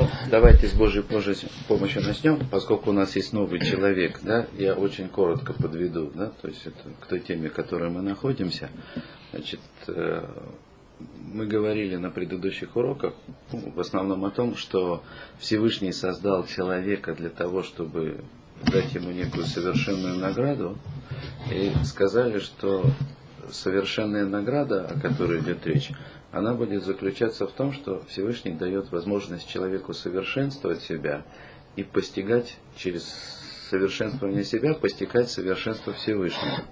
Ну, давайте с Божьей помощью начнем, поскольку у нас есть новый человек, да, я очень коротко подведу, да, то есть это к той теме, в которой мы находимся. Значит, э, мы говорили на предыдущих уроках ну, в основном о том, что Всевышний создал человека для того, чтобы дать ему некую совершенную награду, и сказали, что совершенная награда, о которой идет речь, она будет заключаться в том, что Всевышний дает возможность человеку совершенствовать себя и постигать через совершенствование себя, постигать совершенство Всевышнего.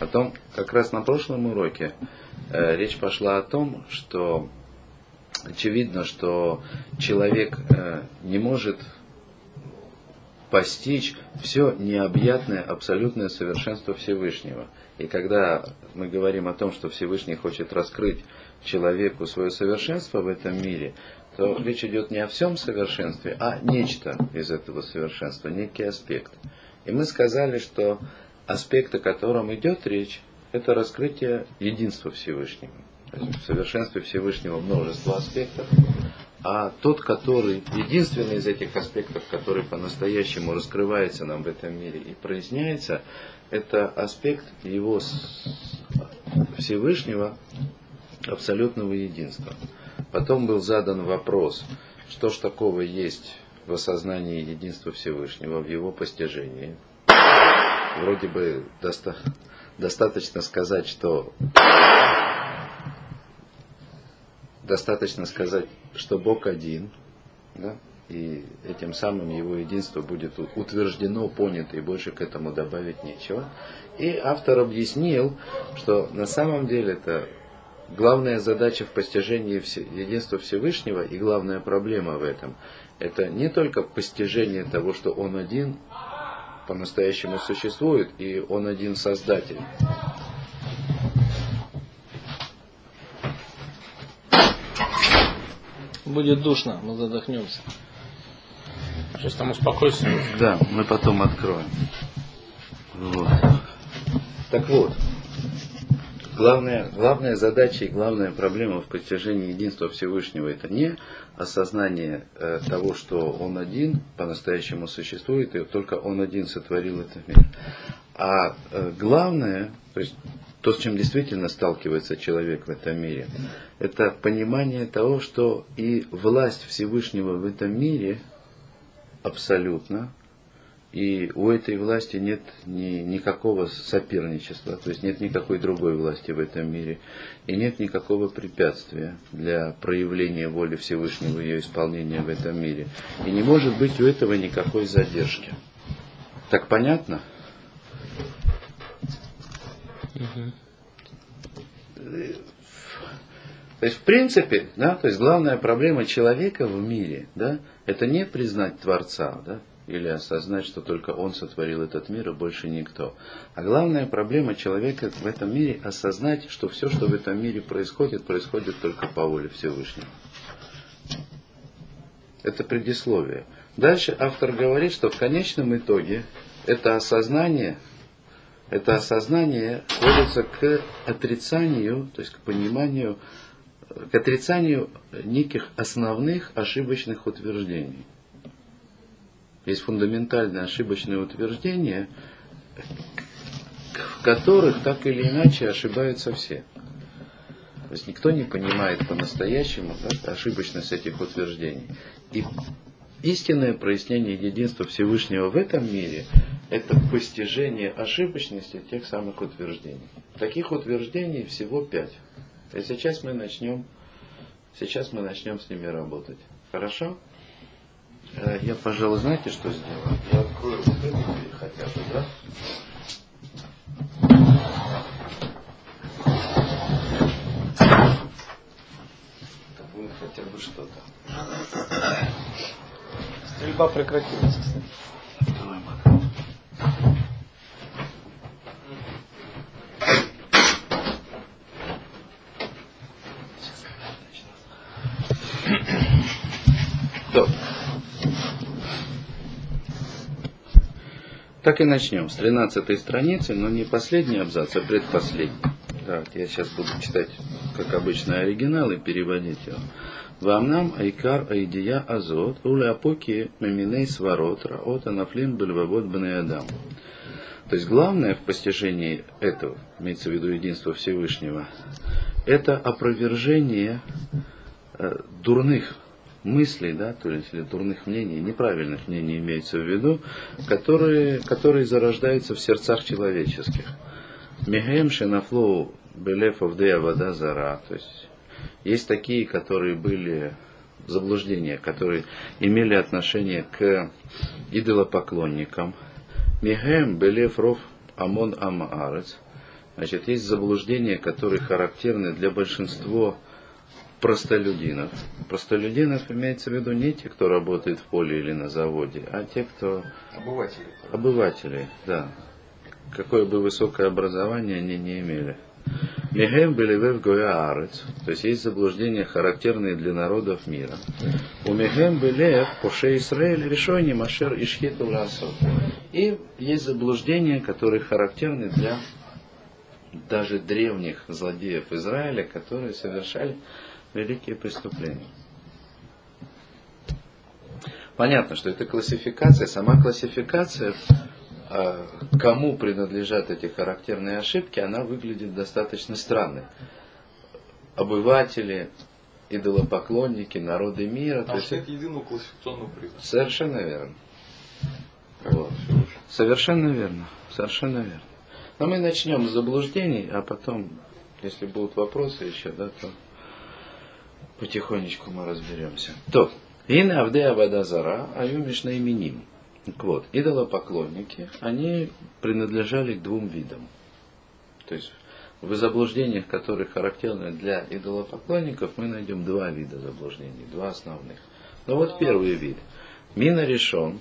Потом, как раз на прошлом уроке э, речь пошла о том, что очевидно, что человек э, не может постичь все необъятное, абсолютное совершенство Всевышнего. И когда мы говорим о том, что Всевышний хочет раскрыть человеку свое совершенство в этом мире, то речь идет не о всем совершенстве, а нечто из этого совершенства, некий аспект. И мы сказали, что аспект, о котором идет речь, это раскрытие единства Всевышнего. В совершенстве Всевышнего множество аспектов, а тот, который, единственный из этих аспектов, который по-настоящему раскрывается нам в этом мире и проясняется, это аспект его Всевышнего абсолютного единства. Потом был задан вопрос, что ж такого есть в осознании единства Всевышнего, в его постижении. Вроде бы доста- достаточно сказать, что достаточно сказать, что Бог один, да, и этим самым его единство будет утверждено, понято, и больше к этому добавить нечего. И автор объяснил, что на самом деле это главная задача в постижении единства Всевышнего и главная проблема в этом, это не только постижение того, что Он один по-настоящему существует, и Он один Создатель. Будет душно, мы задохнемся. Сейчас там успокойся. Да, мы потом откроем. Вот. Так вот, главная, главная задача и главная проблема в постижении единства Всевышнего это не осознание э, того, что Он один по-настоящему существует, и только Он один сотворил этот мир. А э, главное, то есть то, с чем действительно сталкивается человек в этом мире, это понимание того, что и власть Всевышнего в этом мире абсолютно, и у этой власти нет ни, никакого соперничества, то есть нет никакой другой власти в этом мире. И нет никакого препятствия для проявления воли Всевышнего, ее исполнения в этом мире. И не может быть у этого никакой задержки. Так понятно? То есть, в принципе, да, то есть главная проблема человека в мире, да, это не признать Творца, да, или осознать, что только он сотворил этот мир, и больше никто. А главная проблема человека в этом мире осознать, что все, что в этом мире происходит, происходит только по воле Всевышнего. Это предисловие. Дальше автор говорит, что в конечном итоге это осознание, это осознание сводится к отрицанию, то есть к пониманию, к отрицанию неких основных ошибочных утверждений есть фундаментальные ошибочные утверждения, в которых так или иначе ошибаются все. То есть никто не понимает по-настоящему да, ошибочность этих утверждений. И истинное прояснение единства Всевышнего в этом мире – это постижение ошибочности тех самых утверждений. Таких утверждений всего пять. И сейчас мы начнем, сейчас мы начнем с ними работать. Хорошо? Э, я, пожалуй, знаете, что сделаю? Я открою вот эту дверь хотя бы, да? Это будет хотя бы что-то. Стрельба прекратилась, кстати. Так и начнем с 13 страницы, но не последний абзац, а предпоследний. Так, я сейчас буду читать, как обычно, оригинал и переводить его. Вамнам айкар айдия азот, уляпоки меминей сварот, раот анафлин бельвавод бнеадам. То есть главное в постижении этого, имеется в виду единство Всевышнего, это опровержение э, дурных мыслей, да, то есть или дурных мнений, неправильных мнений имеется в виду, которые, которые зарождаются в сердцах человеческих. Мехем шенафлоу белеф авдея вода зара, то есть есть такие, которые были заблуждения, которые имели отношение к идолопоклонникам. Мехем белеф ров амон амаарец. Значит, есть заблуждения, которые характерны для большинства простолюдинов. Простолюдинов имеется в виду не те, кто работает в поле или на заводе, а те, кто... Обыватели. Обыватели, да. Какое бы высокое образование они не имели. Мехем белевев гоя арец, то есть есть заблуждения, характерные для народов мира. У Мехем белев поше Исраэль решойни машер ишхиту ласов. И есть заблуждения, которые характерны для даже древних злодеев Израиля, которые совершали великие преступления. Понятно, что это классификация, сама классификация, а, кому принадлежат эти характерные ошибки, она выглядит достаточно странной. Обыватели, идолопоклонники, народы мира. А что это единую классификационную признак. Совершенно верно. Вот. Совершенно верно. Совершенно верно. Но мы начнем с заблуждений, а потом, если будут вопросы еще, да, то потихонечку мы разберемся. То, Ин Авде Авадазара, Аюмиш именим. Так вот, идолопоклонники, они принадлежали к двум видам. То есть в заблуждениях, которые характерны для идолопоклонников, мы найдем два вида заблуждений, два основных. Ну вот первый вид. Мина решен,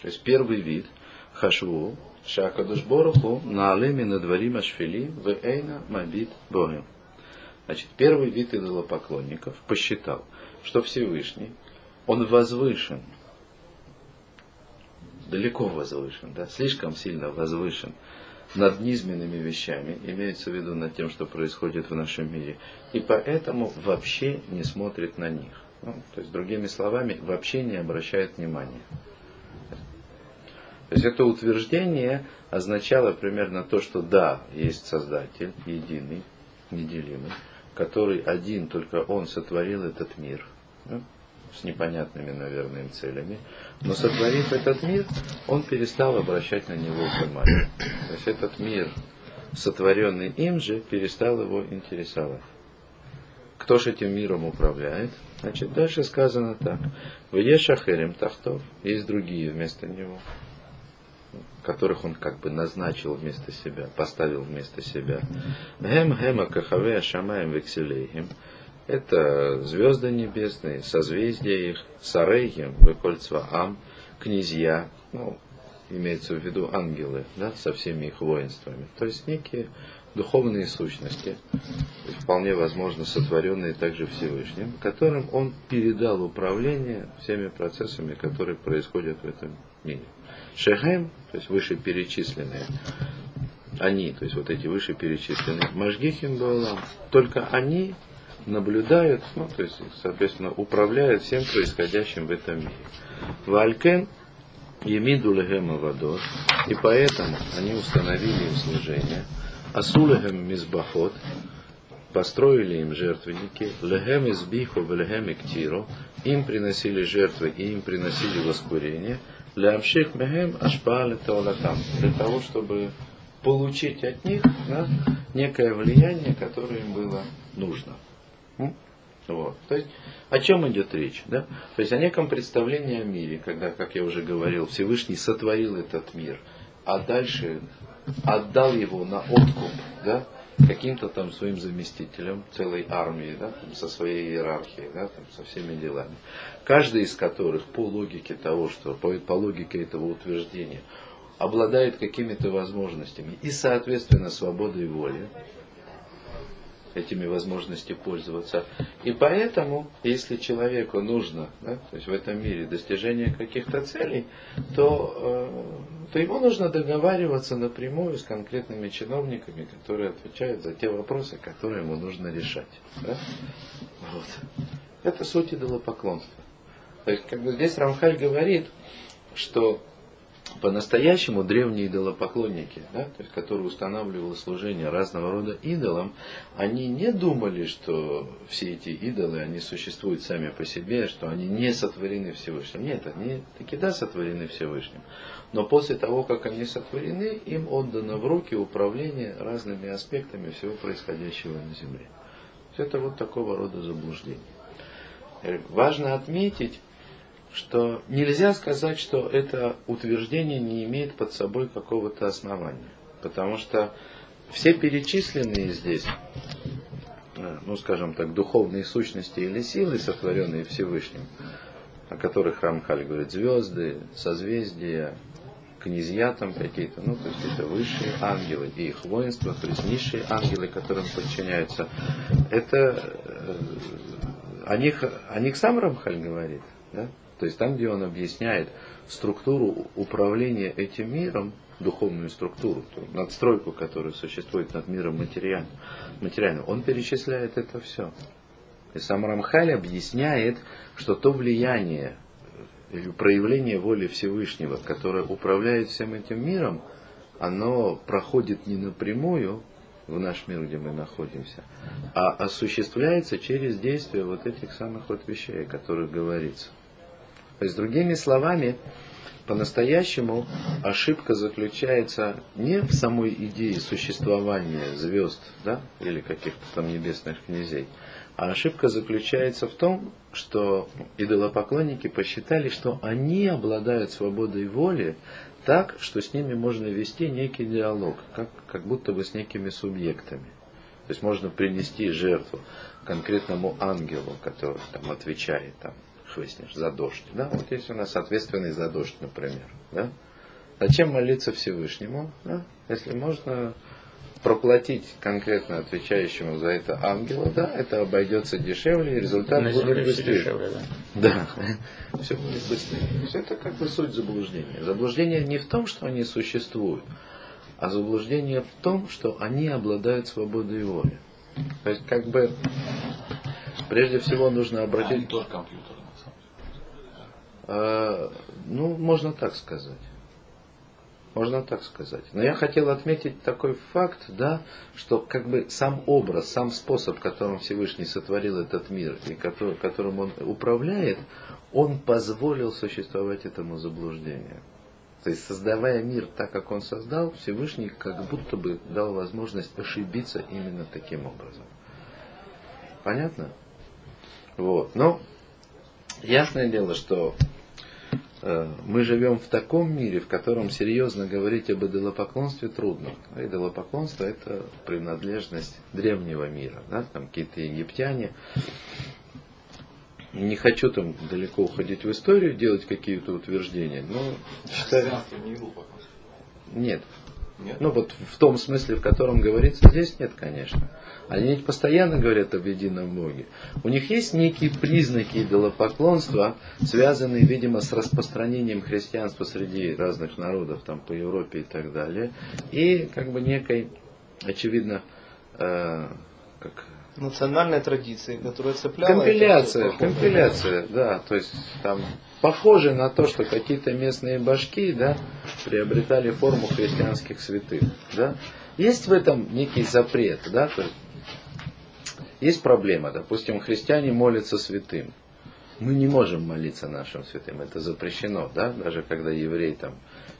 то есть первый вид, хашву, шакадуш боруху, на алеми на дворим ашфили, в эйна мабит богем. Значит, первый вид идолопоклонников посчитал, что Всевышний, он возвышен, далеко возвышен, да, слишком сильно возвышен над низменными вещами, имеется в виду над тем, что происходит в нашем мире, и поэтому вообще не смотрит на них. Ну, то есть, другими словами, вообще не обращает внимания. То есть это утверждение означало примерно то, что да, есть Создатель, единый, неделимый, который один, только он сотворил этот мир. Ну, с непонятными, наверное, им целями. Но сотворив этот мир, он перестал обращать на него внимание. То есть этот мир, сотворенный им же, перестал его интересовать. Кто же этим миром управляет? Значит, дальше сказано так. В Ешахерем Тахтов есть другие вместо него, которых он как бы назначил вместо себя, поставил вместо себя. Гем Гема Кахаве Шамаем Векселейхим. Это звезды небесные, созвездия их, Сарейхим, Векольцваам, князья, ну, имеется в виду ангелы, да, со всеми их воинствами. То есть некие духовные сущности, вполне возможно сотворенные также Всевышним, которым он передал управление всеми процессами, которые происходят в этом мире. Шехем, то есть вышеперечисленные, они, то есть вот эти вышеперечисленные, Машгихин Балам, только они наблюдают, ну, то есть, соответственно, управляют всем происходящим в этом мире. Валькен Емиду легема водот, и поэтому они установили им служение. Асулехем мизбахот, построили им жертвенники, легем избиху в легем иктиру, им приносили жертвы и им приносили воскурение, лямших мехем ашпаале таолатам, для того, чтобы получить от них да, некое влияние, которое им было нужно. Вот. То есть, о чем идет речь? Да? То есть о неком представлении о мире, когда, как я уже говорил, Всевышний сотворил этот мир, а дальше отдал его на откуп да, каким-то там своим заместителям, целой армии, да, там, со своей иерархией, да, там, со всеми делами. Каждый из которых по логике того, что по, по логике этого утверждения обладает какими-то возможностями и, соответственно, свободой воли, этими возможностями пользоваться. И поэтому, если человеку нужно, да, то есть в этом мире достижение каких-то целей, то, э, то ему нужно договариваться напрямую с конкретными чиновниками, которые отвечают за те вопросы, которые ему нужно решать. Да? Вот. Это суть идолопоклонства. То есть, как бы здесь Рамхаль говорит, что по-настоящему древние идолопоклонники, да, то есть, которые устанавливали служение разного рода идолам, они не думали, что все эти идолы, они существуют сами по себе, что они не сотворены Всевышним. Нет, они таки да сотворены Всевышним. Но после того, как они сотворены, им отдано в руки управление разными аспектами всего происходящего на Земле. Это вот такого рода заблуждение. Важно отметить, что нельзя сказать, что это утверждение не имеет под собой какого-то основания. Потому что все перечисленные здесь, э, ну скажем так, духовные сущности или силы, сотворенные Всевышним, о которых Рамхаль говорит, звезды, созвездия, князья там какие-то, ну то есть это высшие ангелы и их воинство, то есть низшие ангелы, которым подчиняются. Это э, о них, о них сам Рамхаль говорит. Да? То есть там, где он объясняет структуру управления этим миром, духовную структуру, ту надстройку, которая существует над миром материальным, материальным он перечисляет это все. И сам Рамхаль объясняет, что то влияние или проявление воли Всевышнего, которое управляет всем этим миром, оно проходит не напрямую в наш мир, где мы находимся, а осуществляется через действие вот этих самых вот вещей, о которых говорится. То есть, другими словами, по-настоящему ошибка заключается не в самой идее существования звезд да, или каких-то там небесных князей, а ошибка заключается в том, что идолопоклонники посчитали, что они обладают свободой воли так, что с ними можно вести некий диалог, как, как будто бы с некими субъектами. То есть можно принести жертву конкретному ангелу, который там отвечает там, выяснишь, за дождь. Да? Вот есть у нас ответственный за дождь, например. Да? Зачем молиться Всевышнему, да? если можно проплатить конкретно отвечающему за это ангела, да, это обойдется дешевле, и результат На будет быстрее. Дешевле, да. Да, все будет быстрее. Все это как бы суть заблуждения. Заблуждение не в том, что они существуют, а заблуждение в том, что они обладают свободой воли. То есть, как бы, прежде всего нужно обратить... Тоже компьютер. Э, ну, можно так сказать. Можно так сказать. Но я хотел отметить такой факт, да, что как бы сам образ, сам способ, которым Всевышний сотворил этот мир и который, которым он управляет, он позволил существовать этому заблуждению. То есть, создавая мир так, как он создал, Всевышний как будто бы дал возможность ошибиться именно таким образом. Понятно? Вот. Но ясное дело, что мы живем в таком мире, в котором серьезно говорить об идолопоклонстве трудно. А идолопоклонство это принадлежность древнего мира. Да? Там какие-то египтяне. Не хочу там далеко уходить в историю, делать какие-то утверждения, но считаю... Нет. Нет. Ну вот в том смысле, в котором говорится здесь, нет, конечно. Они ведь постоянно говорят об едином Боге. У них есть некие признаки идолопоклонства, связанные, видимо, с распространением христианства среди разных народов, там, по Европе и так далее. И как бы некой, очевидно, э, как национальной традиции, которая цепляла. Компиляция, компиляция, да, то есть там похоже на то, что какие-то местные башки, да, приобретали форму христианских святых, да. Есть в этом некий запрет, да, есть есть проблема, допустим, христиане молятся святым. Мы не можем молиться нашим святым, это запрещено, да, даже когда еврей там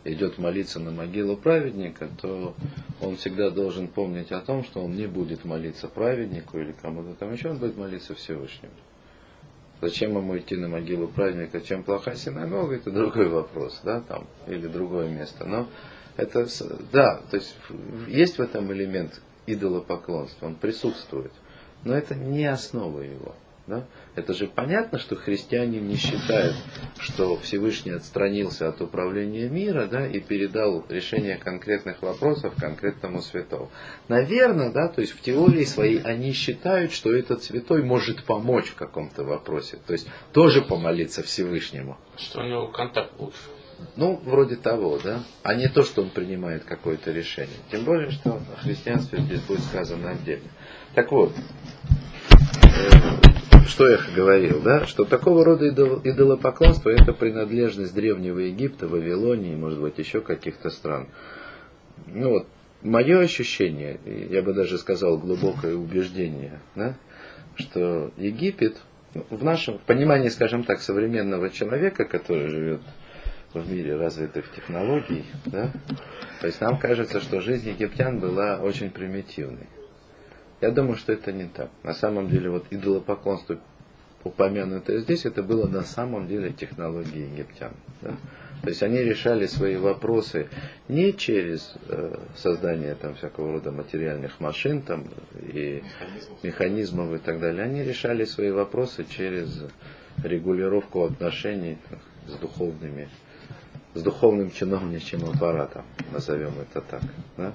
идет молиться на могилу праведника, то он всегда должен помнить о том, что он не будет молиться праведнику или кому-то там еще, он будет молиться Всевышнему. Зачем ему идти на могилу праведника? Чем плохая синагога, это другой вопрос, да, там, или другое место. Но это, да, то есть есть в этом элемент идолопоклонства, он присутствует. Но это не основа его. Да? Это же понятно, что христиане не считают, что Всевышний отстранился от управления мира да, и передал решение конкретных вопросов конкретному святому. Наверное, да, то есть в теории своей они считают, что этот святой может помочь в каком-то вопросе. То есть тоже помолиться Всевышнему. Что у него контакт лучше. Ну, вроде того, да. А не то, что он принимает какое-то решение. Тем более, что о христианстве здесь будет сказано отдельно. Так вот, э, что я говорил, да, что такого рода идол, идолопоклонство это принадлежность древнего Египта, Вавилонии, может быть, еще каких-то стран. Ну вот, мое ощущение, я бы даже сказал глубокое убеждение, да, что Египет, ну, в нашем понимании, скажем так, современного человека, который живет в мире развитых технологий, да, то есть нам кажется, что жизнь египтян была очень примитивной. Я думаю, что это не так. На самом деле, вот идолопоклонство, упомянутое здесь, это было на самом деле технологии египтян. Да? То есть они решали свои вопросы не через э, создание там, всякого рода материальных машин там, и механизмов. механизмов и так далее. Они решали свои вопросы через регулировку отношений так, с духовными, с духовным чиновничьим аппаратом, назовем это так. Да?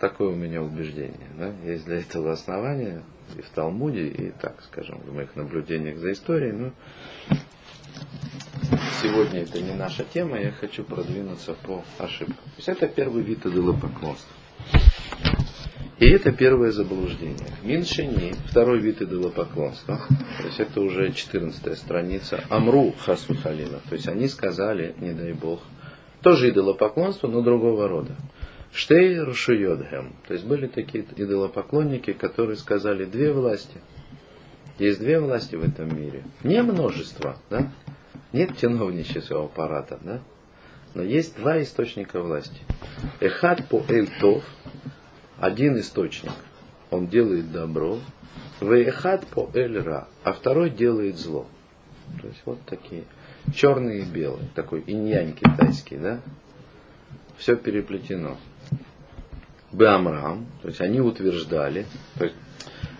Такое у меня убеждение. Да? Есть для этого основания и в Талмуде, и так, скажем, в моих наблюдениях за историей. Но сегодня это не наша тема, я хочу продвинуться по ошибкам. То есть это первый вид идолопоклонства. И это первое заблуждение. Миншини, второй вид идолопоклонства, то есть это уже 14 страница, Амру Хасу Халила, то есть они сказали, не дай Бог, тоже идолопоклонство, но другого рода. Штей Рушуйодхем. То есть были такие идолопоклонники, которые сказали две власти. Есть две власти в этом мире. Не множество, да? Нет чиновнического аппарата, да? Но есть два источника власти. Эхад по эльтов, один источник, он делает добро. Вехад по эльра, а второй делает зло. То есть вот такие черные и белые, такой иньянь китайский, да? Все переплетено. Беамрам, то есть они утверждали, то есть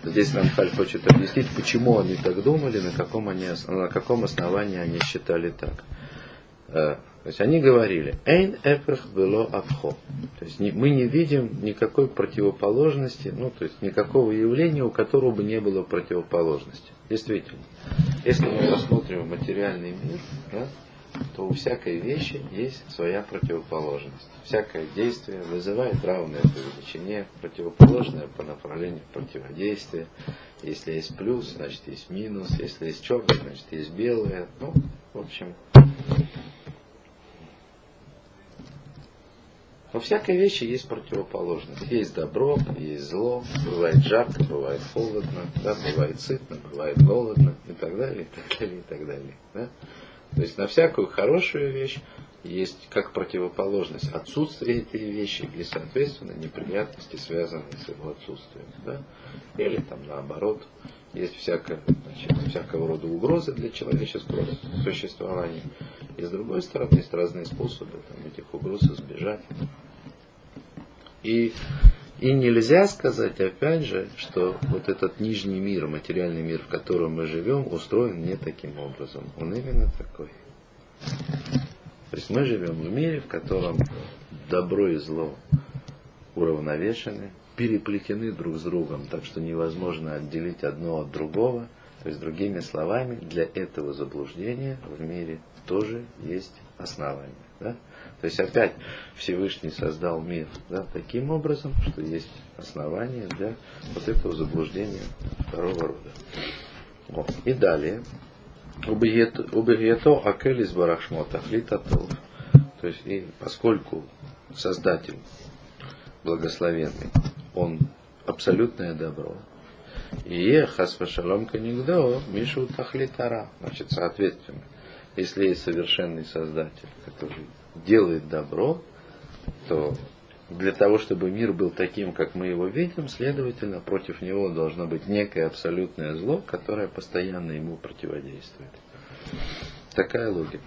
здесь Рамхаль хочет объяснить, почему они так думали, на каком, они, на каком основании они считали так. Э, то есть они говорили, «Эйн эпрах было абхо». То есть мы не видим никакой противоположности, ну то есть никакого явления, у которого бы не было противоположности. Действительно. Если мы посмотрим материальный мир, да, то у всякой вещи есть своя противоположность. Всякое действие вызывает равное по величине, противоположное по направлению противодействия. Если есть плюс, значит есть минус. Если есть черное, значит есть белое. Ну, в общем, во всякой вещи есть противоположность. Есть добро, есть зло, бывает жарко, бывает холодно, да, бывает сытно, бывает голодно и так далее, и так далее, и так далее. Да? То есть на всякую хорошую вещь есть как противоположность отсутствие этой вещи и, соответственно, неприятности, связанные с его отсутствием. Да? Или там наоборот, есть всякое, значит, всякого рода угрозы для человеческого существования. И с другой стороны, есть разные способы там, этих угроз избежать. И и нельзя сказать, опять же, что вот этот нижний мир, материальный мир, в котором мы живем, устроен не таким образом. Он именно такой. То есть мы живем в мире, в котором добро и зло уравновешены, переплетены друг с другом, так что невозможно отделить одно от другого. То есть, другими словами, для этого заблуждения в мире тоже есть основания. Да? То есть опять Всевышний создал мир да, таким образом, что есть основания для вот этого заблуждения второго рода. Вот. И далее. Убегето акелис барахшмота хлитатов. То есть, и поскольку Создатель благословенный, он абсолютное добро. И хасвашалом канигдо мишу тахлитара. Значит, соответственно, если есть совершенный Создатель, который делает добро, то для того, чтобы мир был таким, как мы его видим, следовательно, против него должно быть некое абсолютное зло, которое постоянно ему противодействует. Такая логика.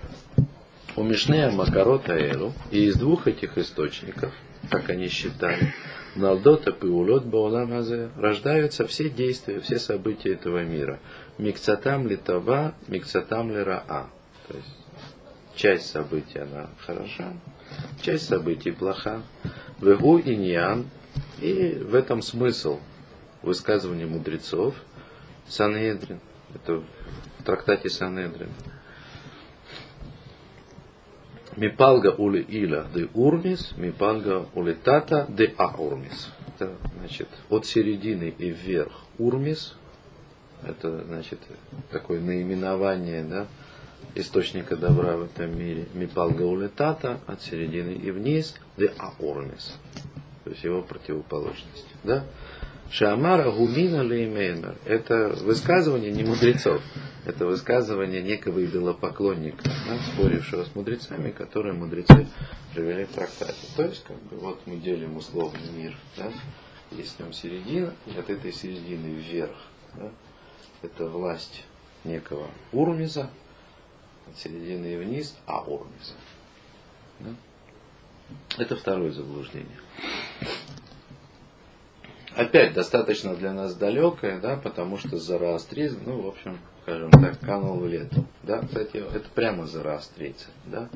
У Мишнея Макарота Эру, и из двух этих источников, как они считали, Налдота Пиулот Бауламазе рождаются все действия, все события этого мира. Микцатам ли Това, микцатам ли Раа. То есть часть событий она хороша, часть событий плоха. Вегу иньян, и в этом смысл высказывания мудрецов. Санедрин, это в трактате Санедрин. Мипалга ули ила де урмис, мипалга ули тата де аурмис. Это значит от середины и вверх урмис, это значит такое наименование, да, источника добра в этом мире. Мипал гаулетата от середины и вниз, де аорнис, то есть его противоположность, да. Шамара гумина леймеймер. Это высказывание не мудрецов. Это высказывание некого идолопоклонника, да, спорившего с мудрецами, которые мудрецы привели в трактате. То есть, как бы, вот мы делим условный мир. Да, есть в нем середина, и от этой середины вверх. Да, это власть некого Урмиза, от середины и вниз, а Урмиза. Да? Это второе заблуждение опять достаточно для нас далекое, да, потому что зороастризм, ну, в общем, скажем так, канул в лету. Да, кстати, это прямо зороастрийцы, да.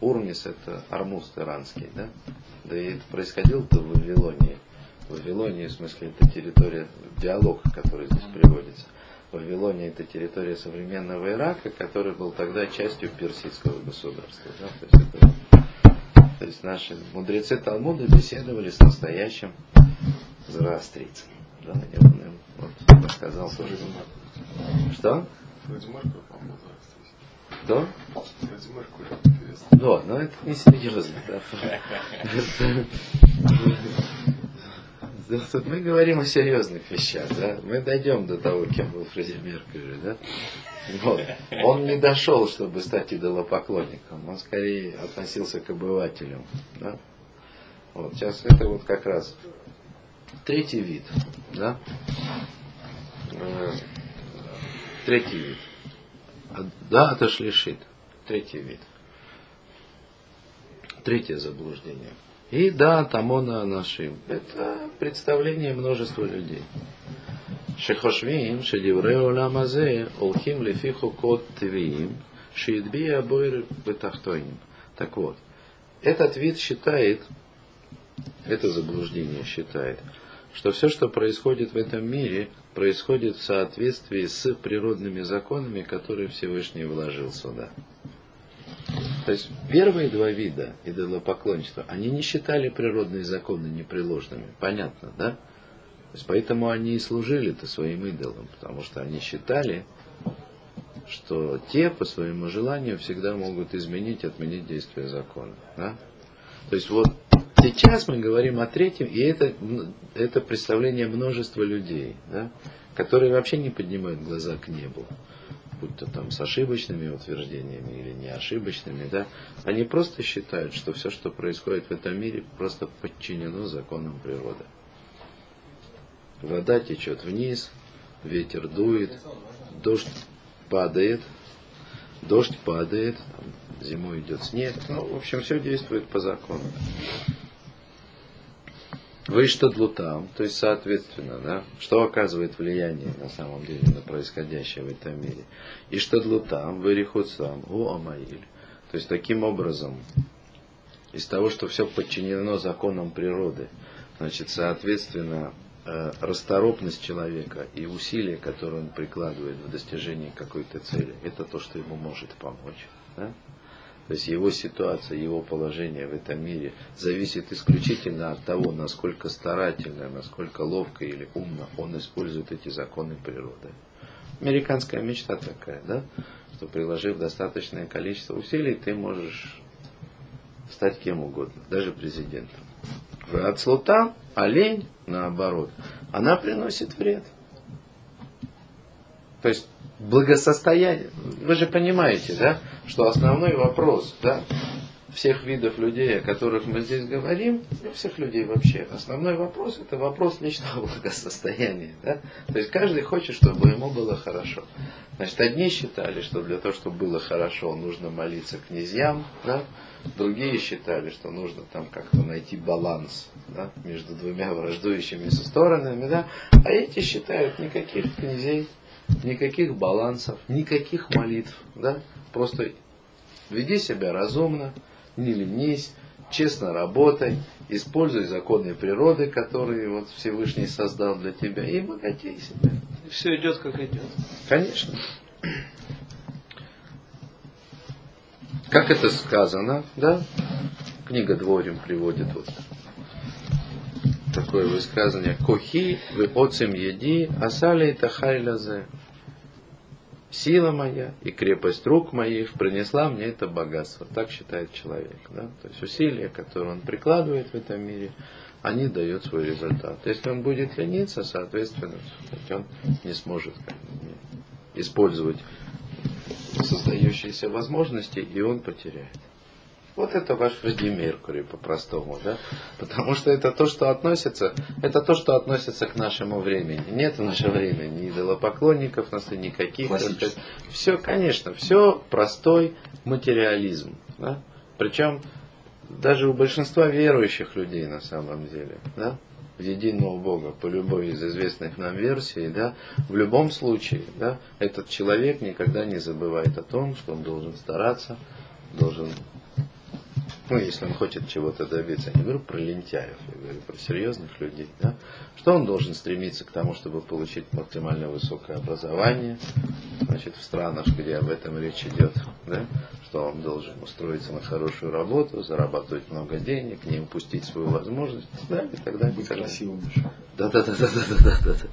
Урмис это армуз иранский, да. Да и это происходило-то в Вавилонии. В Вавилонии, в смысле, это территория, диалог, который здесь приводится. В Вавилонии это территория современного Ирака, который был тогда частью персидского государства. Да? То, есть это, то есть наши мудрецы Талмуда беседовали с настоящим зороастрийцам. Да, я бы, наверное, вот, рассказал тоже. Что? По-моему, Кто? Вот, но это не серьезно. Да. Тут мы говорим о серьезных вещах, да. Мы дойдем до того, кем был Фредди Меркьюри, да. Вот. Он не дошел, чтобы стать идолопоклонником. Он скорее относился к обывателям. Да? Вот. Сейчас это вот как раз Третий вид. Да? Э, третий вид. Да, отошли шит. Третий вид. Третье заблуждение. И да, тамона нашим. Это представление множества людей. Шехошвим, шедиврео ламазе, олхим лефиху кот твиим, шиидбия бойр бетахтойним. Так вот, этот вид считает, это заблуждение считает, что все, что происходит в этом мире, происходит в соответствии с природными законами, которые Всевышний вложил сюда. То есть первые два вида идолопоклонничества, они не считали природные законы непреложными. Понятно, да? То есть поэтому они и служили-то своим идолам, потому что они считали, что те по своему желанию всегда могут изменить, отменить действие закона. Да? То есть вот Сейчас мы говорим о третьем, и это, это представление множества людей, да, которые вообще не поднимают глаза к небу, будь то там с ошибочными утверждениями или не ошибочными, да, они просто считают, что все, что происходит в этом мире, просто подчинено законам природы. Вода течет вниз, ветер дует, дождь падает, дождь падает, зимой идет снег, ну, в общем, все действует по закону. Вы что длутам, то есть соответственно, да, что оказывает влияние на самом деле на происходящее в этом мире. И что длутам, вы рихуцам, о амаиль. То есть таким образом, из того, что все подчинено законам природы, значит, соответственно, э, расторопность человека и усилия, которые он прикладывает в достижении какой-то цели, это то, что ему может помочь. Да? То есть его ситуация, его положение в этом мире зависит исключительно от того, насколько старательно, насколько ловко или умно он использует эти законы природы. Американская мечта такая, да? Что приложив достаточное количество усилий, ты можешь стать кем угодно, даже президентом. В отслута, а лень, наоборот, она приносит вред. То есть благосостояние. Вы же понимаете, да, что основной вопрос, да, всех видов людей, о которых мы здесь говорим, ну, всех людей вообще, основной вопрос это вопрос личного благосостояния. Да? То есть каждый хочет, чтобы ему было хорошо. Значит, одни считали, что для того, чтобы было хорошо, нужно молиться князьям, да? другие считали, что нужно там как-то найти баланс да? между двумя враждующими сторонами, да? а эти считают никаких князей никаких балансов, никаких молитв. Да? Просто веди себя разумно, не ленись, честно работай, используй законы природы, которые вот Всевышний создал для тебя, и богатей себя. Все идет как идет. Конечно. Как это сказано, да? Книга Дворим приводит вот такое высказывание «Кухи вы оцем еди, асали и тахайлязе». Сила моя и крепость рук моих принесла мне это богатство. Так считает человек. Да? То есть усилия, которые он прикладывает в этом мире, они дают свой результат. Если он будет лениться, соответственно, он не сможет использовать создающиеся возможности, и он потеряет. Вот это ваш Фредди Меркури по-простому, да? Потому что это то, что относится, это то, что относится к нашему времени. Нет в наше время ни идолопоклонников, нас никаких. Все, конечно, все простой материализм. Да? Причем даже у большинства верующих людей на самом деле, да? в единого Бога, по любой из известных нам версий, да, в любом случае, да, этот человек никогда не забывает о том, что он должен стараться, должен ну, если он хочет чего-то добиться, я не говорю про лентяев, я говорю про серьезных людей, да, что он должен стремиться к тому, чтобы получить максимально высокое образование, значит, в странах, где об этом речь идет, да, что он должен устроиться на хорошую работу, зарабатывать много денег, не упустить свою возможность, да, и так далее. Быть красивым Да, да, да, да, да, да, да, да.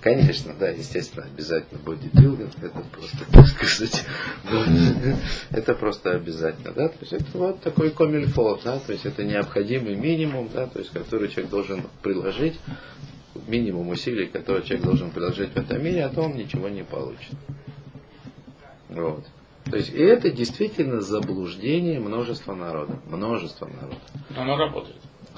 Конечно, да, естественно, обязательно бодибилдинг, это просто, так сказать, это просто обязательно, да, то есть это вот такой комильфо, да, то есть это необходимый минимум, да, то есть который человек должен приложить, минимум усилий, который человек должен приложить в этом мире, а то он ничего не получит. Вот. То есть и это действительно заблуждение множества народа. Множество народа. Но оно работает.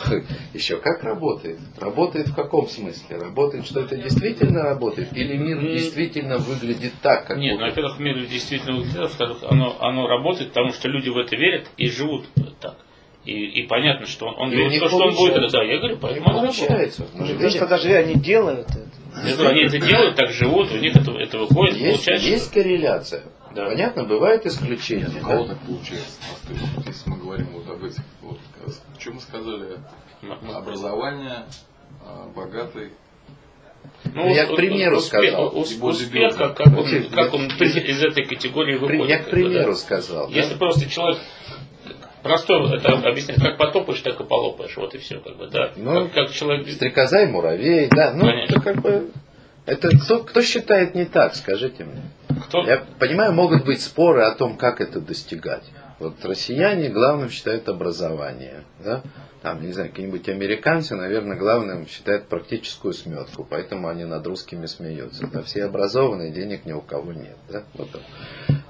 Еще как работает? Работает в каком смысле? Работает, что это действительно работает? Или мир действительно выглядит так, как Нет, ну, во-первых, мир действительно выглядит так, во-вторых, оно, оно работает, потому что люди в это верят и живут так. И, и понятно, что он, он И говорит, то, что он будет, это да, я говорю, поэтому работает. получается. Потому что даже они делают это. Я говорю, они это делают, так живут, у них это, это выходит, есть, получается. есть корреляция. Да. Понятно, бывают исключения. Нет, у да? кого так получается? Если мы говорим вот об этих, вот, что мы сказали, образование, а, богатый, Ну, Я вот- к примеру сказал. успех, успех, как, как он, как он я- из этой категории выходит. Я к да. примеру сказал. да? Если просто человек простой, это объяснять, как потопаешь, так и полопаешь. Вот и все, как бы, да. Ну, как, как человек. Стрекоза и муравей, да. Ну, Конечно. это как бы... Это кто, кто считает не так, скажите мне. Кто? Я понимаю, могут быть споры о том, как это достигать. Вот россияне главным считают образование. Да? Там, не знаю, какие-нибудь американцы, наверное, главным считают практическую сметку, поэтому они над русскими смеются. Да? Все образованные, денег ни у кого нет. Да? Вот там,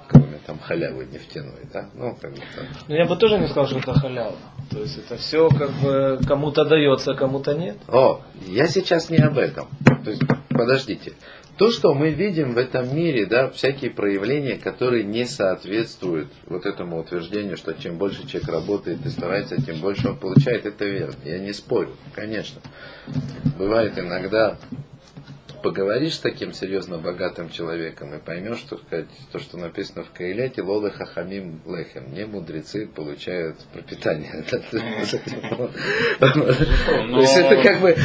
кроме там халявы нефтяной. Да? Ну, как бы там. Но я бы тоже не сказал, что это халява. То есть это все как бы кому-то дается, кому-то нет. О, я сейчас не об этом. То есть, подождите. То, что мы видим в этом мире, да, всякие проявления, которые не соответствуют вот этому утверждению, что чем больше человек работает и старается, тем больше он получает, это верно. Я не спорю, конечно. Бывает иногда поговоришь с таким серьезно богатым человеком и поймешь, что сказать, то, что написано в Каиляте, лолы хахамим лехем, не мудрецы получают пропитание. То есть это как бы...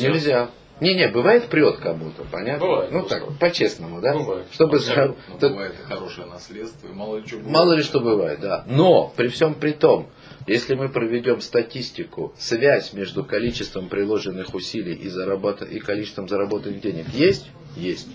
Нельзя Не-не, бывает прет кому-то, понятно? Бывает, ну так, по-честному, да? Бывает. Чтобы Абсолютно. но то- бывает и хорошее наследство, и мало ли что бывает. Мало ли что бывает, да. Но при всем при том, если мы проведем статистику, связь между количеством приложенных усилий и, заработ- и количеством заработанных денег есть? Есть.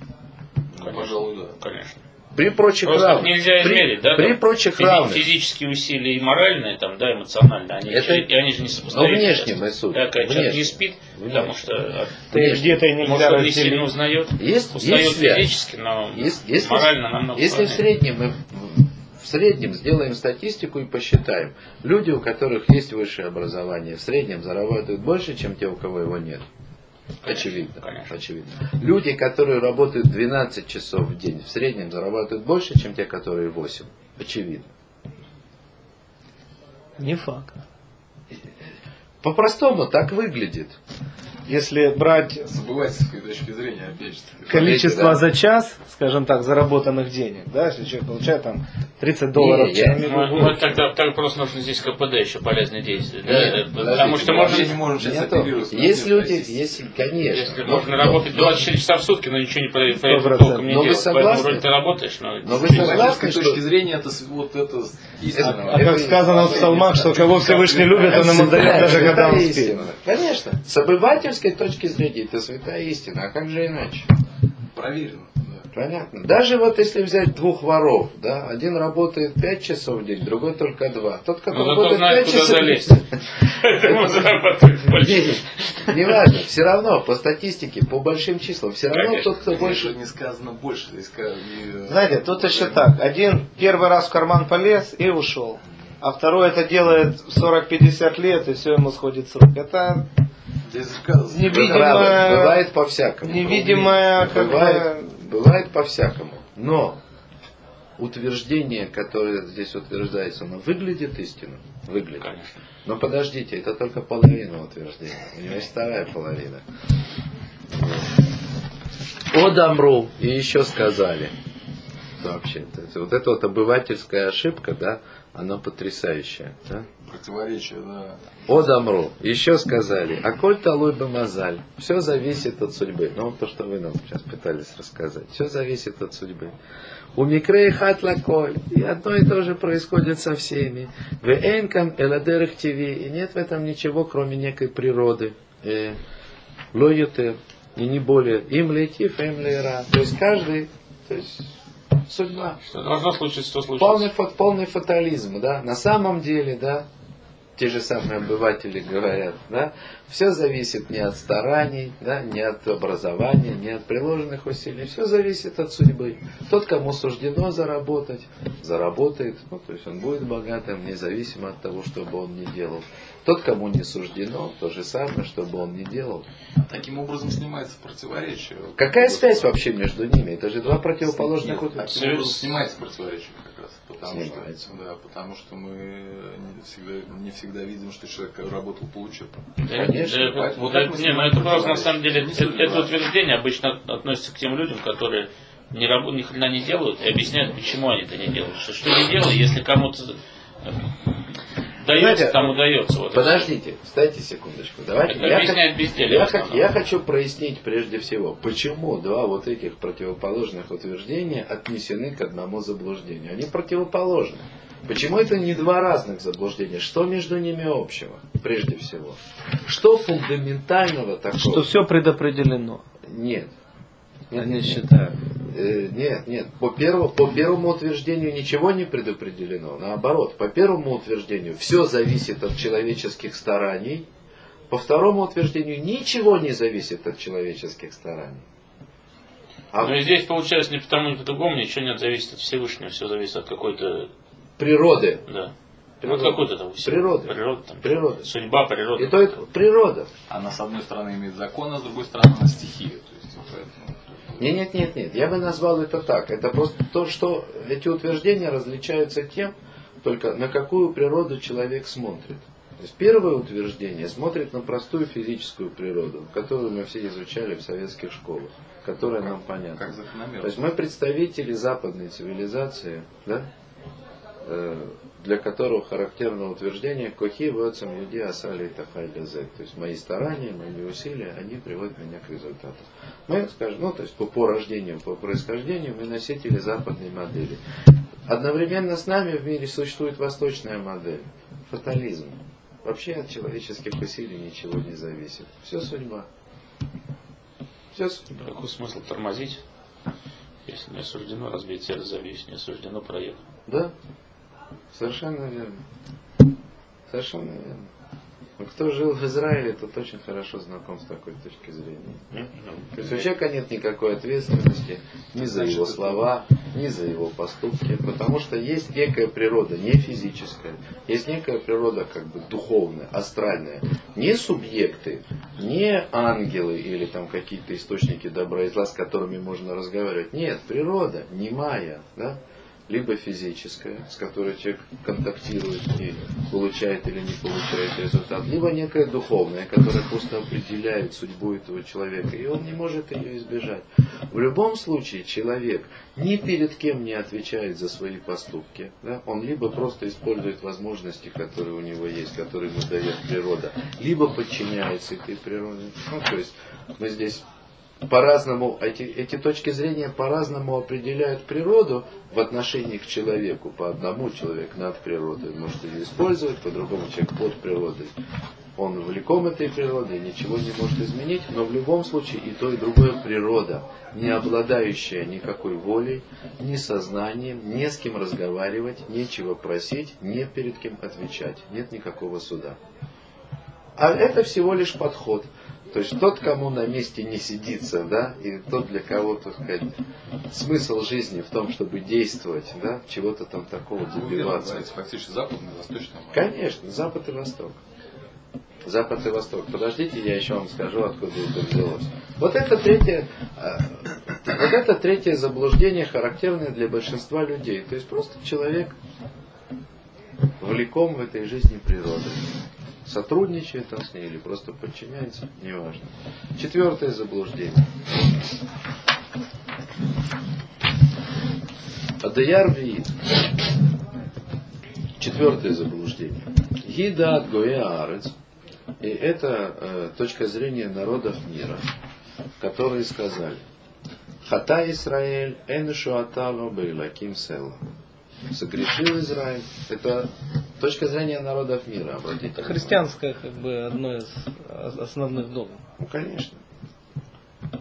Ну, пожалуй, да. Конечно. При прочих Просто равных. нельзя при, измерить, да? При там, прочих физи- равных. Физические усилия и моральные, там, да, эмоциональные, они, Это- и они же не сопоставимы. Но внешним и суть. Да, когда человек не спит, Внешним. потому что Внешне. Где-то и нельзя может, он не сильно узнает, Есть- устает есть связь. физически, но Если, если- морально намного если в среднем мы в- в среднем сделаем статистику и посчитаем, люди, у которых есть высшее образование, в среднем зарабатывают больше, чем те, у кого его нет. Очевидно. Конечно. Очевидно. Люди, которые работают 12 часов в день, в среднем зарабатывают больше, чем те, которые 8. Очевидно. Не факт. По-простому так выглядит. Если брать С обывательской точки зрения, опять же. количество да. за час, скажем так, заработанных денег, да, если человек получает там 30 долларов Не, в я- минуту. Ну, вот тогда, тогда просто нужно здесь КПД еще полезные действия. да, Нет, потому что мы можно, не можем сейчас Нету. оперировать. Есть люди, Есть. конечно. если Но- можно но- работать но- 24 часа в сутки, но ничего не процентов. толком не Но вы делать. Поэтому вроде ты работаешь, но... Но вы С согласны, что... точки зрения это с- вот это истина. А как сказано в псалмах, что кого Всевышний любит, он ему дает даже когда он спит. Конечно. С обывательской точки зрения это святая истина. А как же иначе? Проверено. да. Понятно. Даже вот если взять двух воров, да, один работает 5 часов в день, другой только 2. Тот, который Ну, работает знает, 5 куда часов залезть. Зарабатывает больше. Не, важно, все равно по статистике, по большим числам, все равно тот, кто Больше не сказано больше. Знаете, тут еще так. Один первый раз в карман полез и ушел. А второй это делает в 40-50 лет, и все ему сходит с рук. Это Правы, бывает по-всякому. невидимое, как Бывает, бы, бывает по-всякому. Но утверждение, которое здесь утверждается, оно выглядит истинным? Выглядит. Конечно. Но подождите, это только половина утверждения. У него есть вторая половина. О Дамру. И еще сказали. Вообще, вот эта вот обывательская ошибка, да, она потрясающая. Да? Противоречие, да. О Дамру. Еще сказали. А коль талуй бы мазаль. Все зависит от судьбы. Ну, вот то, что вы нам сейчас пытались рассказать. Все зависит от судьбы. У микрей хатла коль. И одно и то же происходит со всеми. В энкам эладерах ТВ. И нет в этом ничего, кроме некой природы. Э, Лоютер. И не более. Им летив, им лейра. То есть каждый, то есть судьба. Что должно случиться, то Полный, случится. фа- полный фатализм, да. На самом деле, да, те же самые обыватели говорят, да, все зависит не от стараний, да, не от образования, не от приложенных усилий, все зависит от судьбы. Тот, кому суждено заработать, заработает, ну, то есть он будет богатым, независимо от того, что бы он ни делал. Тот, кому не суждено, то же самое, что бы он ни делал. Таким образом снимается противоречие. Какая связь вообще между ними? Это же два противоположных Нет, таким образом снимается противоречие как раз. Потому Снимается. что, да, потому что мы не всегда, не всегда видим, что человек работал по учету. Да, Конечно. да, Вот да, не, ну снимаем это просто на самом деле, Не это, это утверждение обычно относится к тем людям, которые работают, ни хрена не делают и объясняют, почему они это не делают. Что, что не делай, если кому-то дается, Знаете, тому дается. Вот Подождите, стойте секундочку. Давайте. Это я объясняет Я, я хочу прояснить прежде всего, почему два вот этих противоположных утверждения отнесены к одному заблуждению. Они противоположны. Почему это не два разных заблуждения? Что между ними общего, прежде всего? Что фундаментального такого? что все предопределено. Нет. Нет, Они нет, нет. считают. Э, Нет, нет. По, первому, по первому утверждению ничего не предопределено. Наоборот, по первому утверждению все зависит от человеческих стараний. По второму утверждению ничего не зависит от человеческих стараний. А и здесь получается не потому, ни по-другому, ничего не зависит от Всевышнего, все зависит от какой-то, природы. да. Природа. Вот какой-то там всего. Природы. Природа, там, Природы. Судьба, природа. И то это природа. Она с одной стороны имеет закон, а с другой стороны она стихия. То есть, поэтому- Нет, нет, нет, нет. Я бы назвал это так. Это просто то, что эти утверждения различаются тем, только на какую природу человек смотрит. То есть первое утверждение смотрит на простую физическую природу, которую мы все изучали в советских школах, которая нам понятна. Как. То есть мы представители западной цивилизации, да, э, для которого характерно утверждение «Кохи вецам юди асали тахай лязек». То есть мои старания, мои усилия, они приводят меня к результату. Мы, скажем, ну, то есть по, по рождению, по происхождению мы носители западной модели. Одновременно с нами в мире существует восточная модель. Фатализм. Вообще от человеческих усилий ничего не зависит. Все судьба. Все судьба. Какой смысл тормозить, если не суждено разбить сердце, завис, не суждено проехать. Да, совершенно верно. Совершенно верно. Но кто жил в Израиле, тот очень хорошо знаком с такой точки зрения. То есть у человека нет никакой ответственности ни за его слова, ни за его поступки, потому что есть некая природа, не физическая, есть некая природа как бы духовная, астральная. Не субъекты, не ангелы или там какие-то источники добра и зла, с которыми можно разговаривать. Нет, природа, немая, да? Либо физическое, с которой человек контактирует и получает или не получает результат, либо некое духовное, которое просто определяет судьбу этого человека, и он не может ее избежать. В любом случае человек ни перед кем не отвечает за свои поступки. Да? Он либо просто использует возможности, которые у него есть, которые ему дает природа, либо подчиняется этой природе. Ну, то есть мы здесь по-разному, эти, эти точки зрения по-разному определяют природу в отношении к человеку. По одному человек над природой может ее использовать, по другому человек под природой. Он влеком этой природой, ничего не может изменить, но в любом случае и то, и другое природа, не обладающая никакой волей, ни сознанием, не с кем разговаривать, нечего просить, не перед кем отвечать, нет никакого суда. А это всего лишь подход – то есть тот, кому на месте не сидится, да, и тот, для кого, так сказать, смысл жизни в том, чтобы действовать, да, чего-то там такого добиваться. Ну, фактически западный и восточный. Конечно, запад и восток. Запад и Восток. Подождите, я еще вам скажу, откуда это взялось. Вот это третье, э, вот это третье заблуждение, характерное для большинства людей. То есть просто человек влеком в этой жизни природы сотрудничает он с ней или просто подчиняется, неважно. Четвертое заблуждение. Адаяр виит. Четвертое заблуждение. Гида от. И это э, точка зрения народов мира, которые сказали, Хата Исраэль, Энушу Аталу Бейлаким Села. Согрешил Израиль. Это точка зрения народов мира, обратите. Это христианское, как бы, одно из основных догм. Ну, конечно.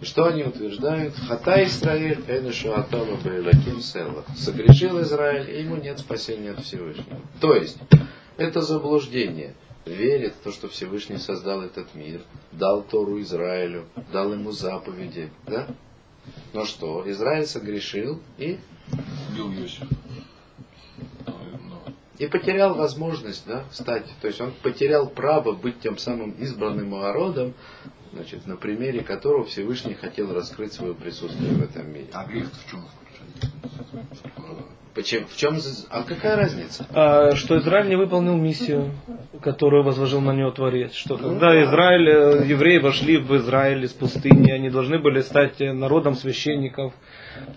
Что они утверждают? Хата Израиль, Энышу Атома Бейлаким Села. Согрешил Израиль, и ему нет спасения от Всевышнего. То есть, это заблуждение. Верит в то, что Всевышний создал этот мир, дал Тору Израилю, дал ему заповеди. Да? Но что? Израиль согрешил и... Убил Иосиф и потерял возможность да, стать, то есть он потерял право быть тем самым избранным народом, значит, на примере которого Всевышний хотел раскрыть свое присутствие в этом мире. А грех в чем Почему? В чем? А какая разница? А, что Израиль не выполнил миссию, которую возложил на него Творец. Что ну, когда да. Израиль, э, евреи вошли в Израиль из пустыни, они должны были стать народом священников,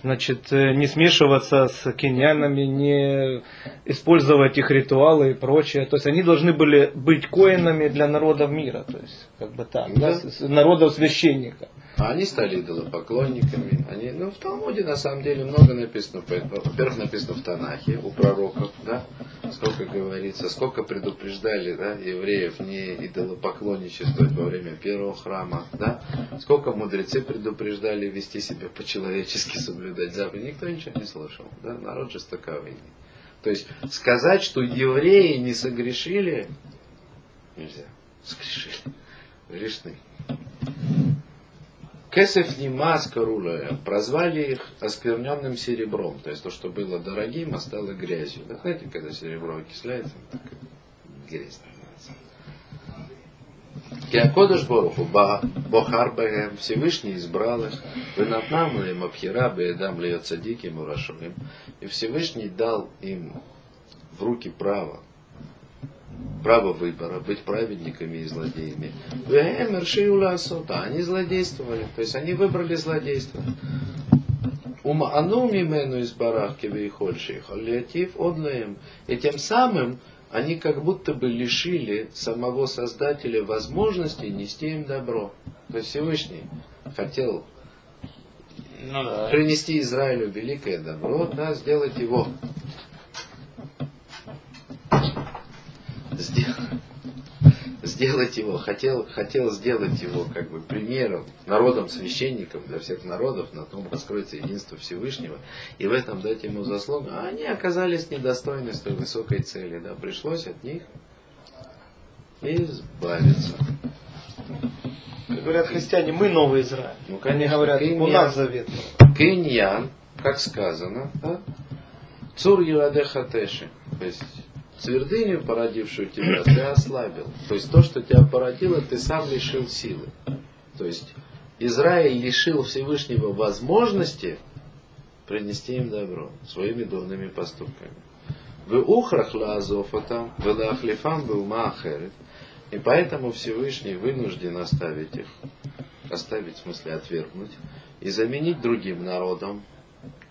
значит, э, не смешиваться с кенянами, не использовать их ритуалы и прочее. То есть они должны были быть коинами для народов мира, то есть как бы так, да. Да, народов священника. А они стали идолопоклонниками. Они, ну, в Талмуде на самом деле много написано. Во-первых, написано в Танахе у пророков, да, сколько говорится, сколько предупреждали да, евреев не идолопоклонничествовать во время первого храма, да, сколько мудрецы предупреждали вести себя по-человечески, соблюдать заповеди. Никто ничего не слышал. Да, народ жестоковый. То есть сказать, что евреи не согрешили, нельзя. Согрешили. Грешны. Кесев Нимас Карула, прозвали их оскверненным серебром. То есть то, что было дорогим, а стало грязью. Да, знаете, когда серебро окисляется, так грязь Киакодыш Боруху, Бохар Бахем, Всевышний избрал их, Венатнам им Абхира, Беедам Садики Мурашуим, и Всевышний дал им в руки право право выбора, быть праведниками и злодеями. Они злодействовали, то есть они выбрали злодейство. Ума ану мимену из барахки вейхольших, леатив однаем. И тем самым они как будто бы лишили самого Создателя возможности нести им добро. То есть Всевышний хотел ну, да. принести Израилю великое добро, да, сделать его сделать его, хотел, хотел сделать его как бы примером, народом священником для всех народов, на том раскроется единство Всевышнего, и в этом дать ему заслугу. А они оказались недостойны столь высокой цели, да, пришлось от них избавиться. Как говорят христиане, мы новый Израиль. Ну, конечно, Они говорят, Киньян, у нас завет. Киньян, как сказано, да? Цур Юадехатеши. То есть твердыню, породившую тебя, ты ослабил. То есть то, что тебя породило, ты сам лишил силы. То есть Израиль лишил Всевышнего возможности принести им добро своими дурными поступками. Вы ухрах лаазофатам, вы лахлифам был маахерит. И поэтому Всевышний вынужден оставить их, оставить в смысле отвергнуть, и заменить другим народом.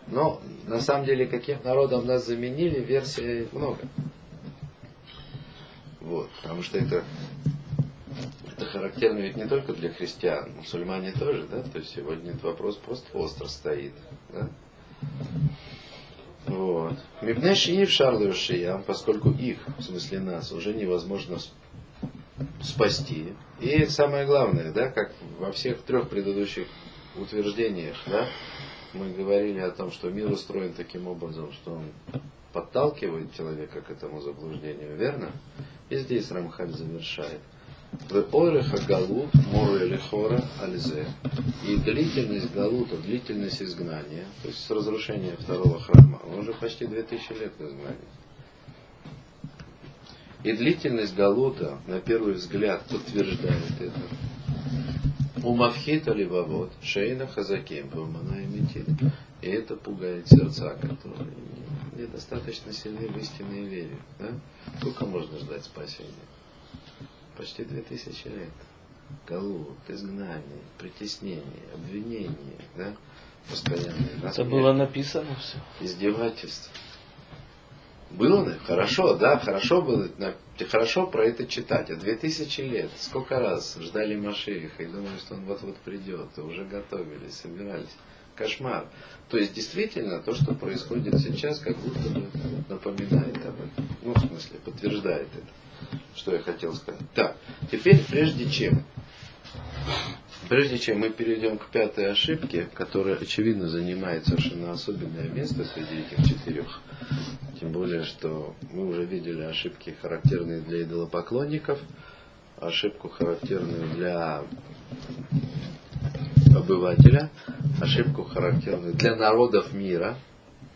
Но на самом деле каким народом нас заменили, версий много. Вот, потому что это, это характерно ведь не только для христиан, мусульмане тоже, да, то есть сегодня этот вопрос просто остро стоит, да. Вот. Мибне шиив шарлю шиям, поскольку их, в смысле нас, уже невозможно спасти. И самое главное, да, как во всех трех предыдущих утверждениях, да, мы говорили о том, что мир устроен таким образом, что он подталкивает человека к этому заблуждению, верно? И здесь Рамхаль завершает. Ореха Галут Море Лихора Альзе. И длительность Галута, длительность изгнания, то есть с разрушения второго храма, он уже почти 2000 лет в изгнании. И длительность Галута, на первый взгляд, подтверждает это. У Мавхита Ливавод, Шейна Хазаким, Бамана и И это пугает сердца, которые недостаточно сильны в истинной вере. Да? Сколько можно ждать спасения? Почти две тысячи лет. Галут, изгнание, притеснение, обвинение, да? Постоянные Это было написано все. Издевательство. Было, хорошо, да, хорошо было, хорошо про это читать. А две тысячи лет, сколько раз ждали Машеиха и думали, что он вот-вот придет, и уже готовились, собирались. Кошмар. То есть действительно то, что происходит сейчас, как будто бы напоминает об этом. Ну, в смысле, подтверждает это, что я хотел сказать. Так, теперь прежде чем Прежде чем мы перейдем к пятой ошибке, которая, очевидно, занимает совершенно особенное место среди этих четырех, тем более, что мы уже видели ошибки, характерные для идолопоклонников, ошибку, характерную для обывателя, ошибку, характерную для народов мира,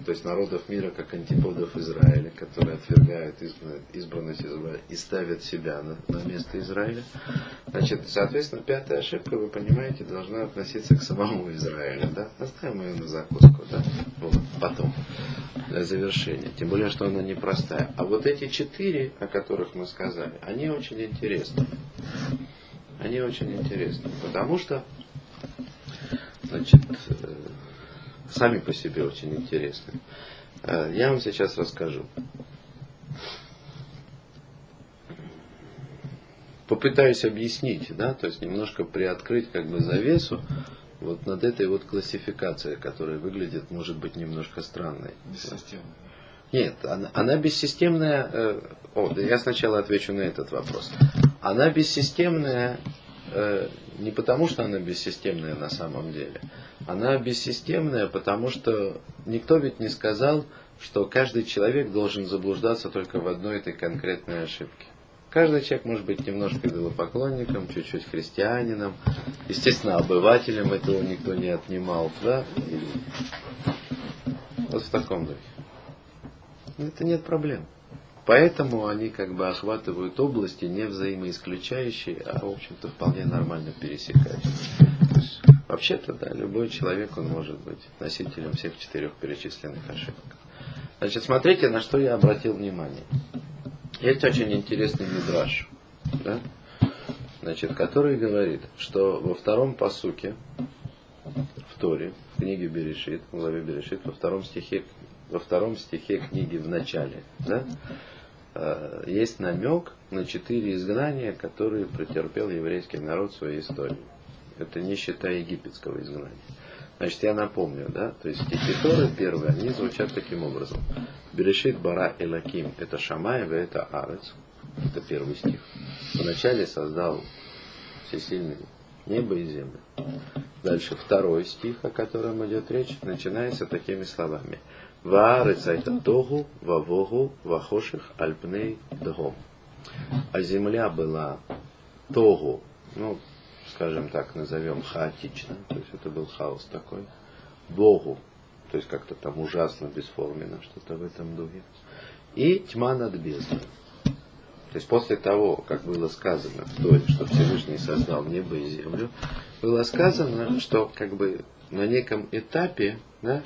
то есть народов мира как антиподов Израиля, которые отвергают избранность Израиля и ставят себя на, на место Израиля. Значит, соответственно, пятая ошибка, вы понимаете, должна относиться к самому Израилю. Да? Оставим ее на закуску, да? вот, потом, для завершения. Тем более, что она непростая. А вот эти четыре, о которых мы сказали, они очень интересны. Они очень интересны, потому что значит, э, сами по себе очень интересны. Э, я вам сейчас расскажу. Попытаюсь объяснить, да, то есть немножко приоткрыть как бы завесу вот над этой вот классификацией, которая выглядит, может быть, немножко странной. Бессистемная. Нет, она, она бессистемная. Э, о, да я сначала отвечу на этот вопрос. Она бессистемная не потому, что она бессистемная на самом деле. Она бессистемная, потому что никто ведь не сказал, что каждый человек должен заблуждаться только в одной этой конкретной ошибке. Каждый человек может быть немножко идолопоклонником, чуть-чуть христианином, естественно, обывателем этого никто не отнимал, да? Вот в таком духе. Это нет проблем. Поэтому они как бы охватывают области не взаимоисключающие, а в общем-то вполне нормально пересекающиеся. Вообще-то, да, любой человек, он может быть носителем всех четырех перечисленных ошибок. Значит, смотрите, на что я обратил внимание. Есть очень интересный мидраж, да? Значит, который говорит, что во втором посуке, в Торе, в книге Берешит, в главе Берешит, во втором стихе, во втором стихе книги в начале, да, Э, есть намек на четыре изгнания, которые претерпел еврейский народ в своей истории. Это не считая египетского изгнания. Значит, я напомню, да, то есть стихи Торы первые, они звучат таким образом. Берешит бара элаким, это Шамаева, это Арец, это первый стих. Вначале создал всесильный небо и землю. Дальше второй стих, о котором идет речь, начинается такими словами. Ваарец это тогу, вавогу, вахоших, альпней, дгом. А земля была тогу, ну, скажем так, назовем хаотично, то есть это был хаос такой. Богу, то есть как-то там ужасно, бесформенно, что-то в этом духе. И тьма над бездной. То есть после того, как было сказано что Всевышний создал небо и землю, было сказано, что как бы на неком этапе да,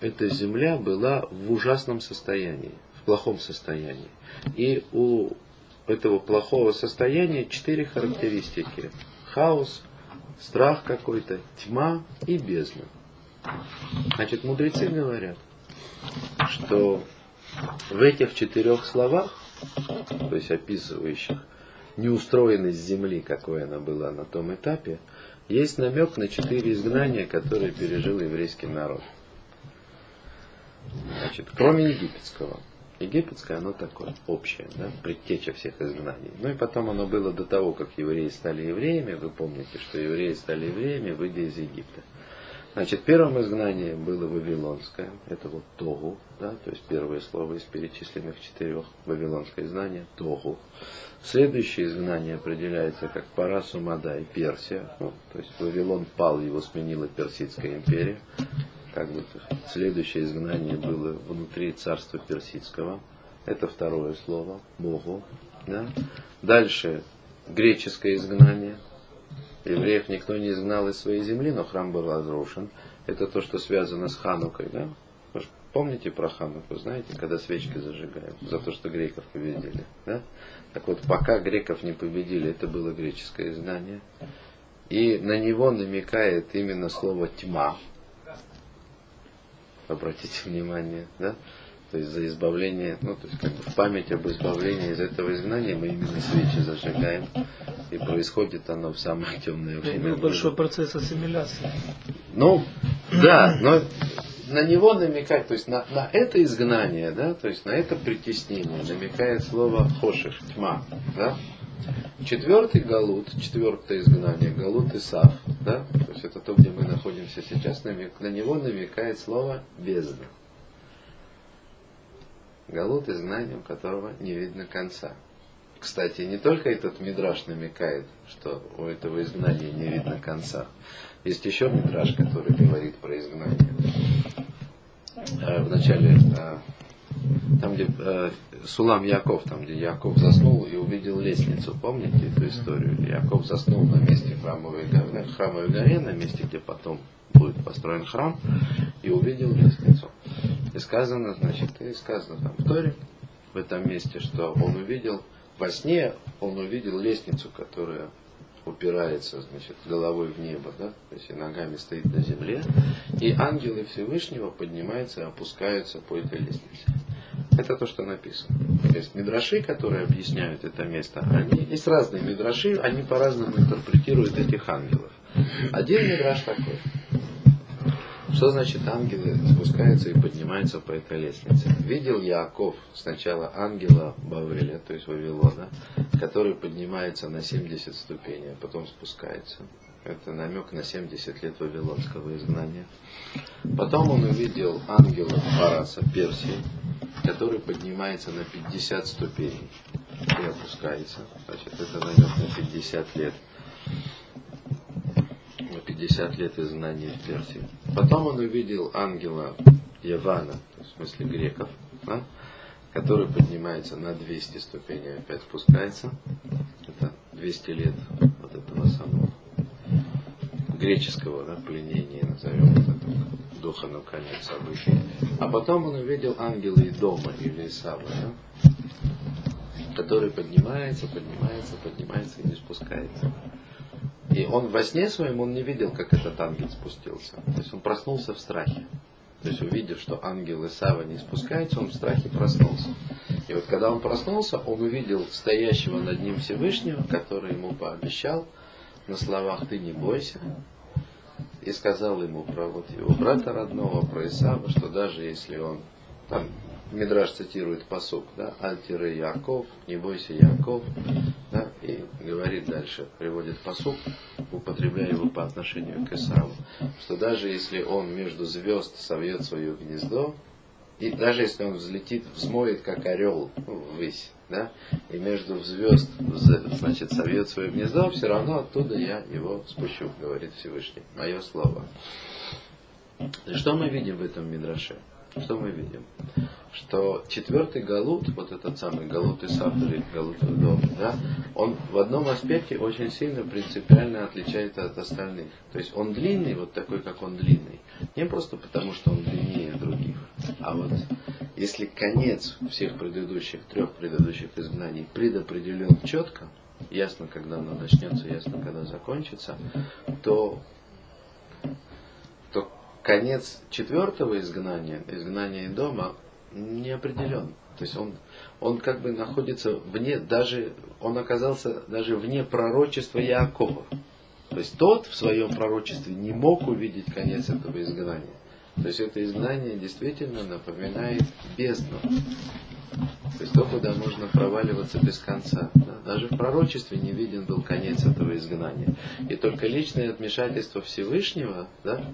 эта земля была в ужасном состоянии, в плохом состоянии. И у этого плохого состояния четыре характеристики. Хаос, страх какой-то, тьма и бездна. Значит, мудрецы говорят, что в этих четырех словах, то есть описывающих неустроенность земли, какой она была на том этапе, есть намек на четыре изгнания, которые пережил еврейский народ. Значит, кроме египетского. Египетское оно такое, общее, да, предтеча всех изгнаний. Ну и потом оно было до того, как евреи стали евреями. Вы помните, что евреи стали евреями, выйдя из Египта. Значит, первым изгнанием было Вавилонское, это вот Тогу, да, то есть первое слово из перечисленных четырех, Вавилонское изгнание, Тогу. Следующее изгнание определяется как Парасу Мадай, Персия, ну, то есть Вавилон пал, его сменила Персидская империя. Как бы следующее изгнание было внутри царства Персидского, это второе слово, Богу. Да. Дальше греческое изгнание, Евреев никто не изгнал из своей земли, но храм был разрушен. Это то, что связано с Ханукой, да? Помните про Хануку, знаете, когда свечки зажигают, за то, что греков победили, да? Так вот, пока греков не победили, это было греческое изгнание. И на него намекает именно слово тьма. Обратите внимание, да? То есть за избавление, ну, то есть как бы в память об избавлении из этого изгнания мы именно свечи зажигаем. И происходит оно в самое темное время. Большой процесс ассимиляции. Ну, да, но на него намекает, то есть на, на это изгнание, да, то есть на это притеснение намекает слово хоших, тьма, да. Четвертый галут, четвертое изгнание, галут Исав, да, то есть это то, где мы находимся сейчас, на него намекает слово бездна. Галут, изгнанием которого не видно конца. Кстати, не только этот мидраж намекает, что у этого изгнания не видно конца. Есть еще мидраж, который говорит про изгнание. В начале, там где Сулам Яков, там где Яков заснул и увидел лестницу, помните эту историю? Яков заснул на месте храмовой горы, храмовой горе, на месте, где потом будет построен храм, и увидел лестницу. И сказано, значит, и сказано там в Торе, в этом месте, что он увидел, во сне он увидел лестницу, которая упирается, значит, головой в небо, да, то есть и ногами стоит на земле, и ангелы Всевышнего поднимаются и опускаются по этой лестнице. Это то, что написано. То есть мидраши, которые объясняют это место, они, есть разные мидраши, они по-разному интерпретируют этих ангелов. Один мидраш такой. Что значит ангелы спускаются и поднимаются по этой лестнице? Видел Яков сначала ангела Бавеля, то есть Вавилона, который поднимается на 70 ступеней, а потом спускается. Это намек на 70 лет вавилонского изгнания. Потом он увидел ангела Параса Персии, который поднимается на 50 ступеней и опускается. Значит, это намек на 50 лет. На 50 лет изгнания в Персии. Потом он увидел ангела Явана, в смысле греков, да, который поднимается на 200 ступеней, опять спускается. Это 200 лет вот этого самого греческого да, пленения, назовем это так, на конец событий. А потом он увидел ангела дома или Исава, да, который поднимается, поднимается, поднимается и не спускается. И он во сне своем, он не видел, как этот ангел спустился. То есть он проснулся в страхе. То есть увидев, что ангел Исава не спускается, он в страхе проснулся. И вот когда он проснулся, он увидел стоящего над ним Всевышнего, который ему пообещал на словах «ты не бойся», и сказал ему про вот его брата родного, про Исава, что даже если он, там Мидраш цитирует посук, да, Альтиры Яков, не бойся Яков, да, и говорит дальше, приводит посук, употребляя его по отношению к Исаву, что даже если он между звезд совьет свое гнездо, и даже если он взлетит, взмоет, как орел ну, ввысь, да, и между звезд, значит, совьет свое гнездо, все равно оттуда я его спущу, говорит Всевышний. Мое слово. И что мы видим в этом Мидраше? Что мы видим? Что четвертый галут, вот этот самый галут Исав или галут Дом, да, он в одном аспекте очень сильно принципиально отличается от остальных. То есть он длинный, вот такой, как он длинный, не просто потому, что он длиннее других, а вот если конец всех предыдущих, трех предыдущих изгнаний предопределен четко, ясно, когда оно начнется, ясно, когда закончится, то, конец четвертого изгнания, изгнания дома, не определен. То есть он, он как бы находится вне, даже, он оказался даже вне пророчества Якова. То есть тот в своем пророчестве не мог увидеть конец этого изгнания. То есть это изгнание действительно напоминает бездну. То есть то, куда можно проваливаться без конца. Да? Даже в пророчестве не виден был конец этого изгнания. И только личное вмешательство Всевышнего, да,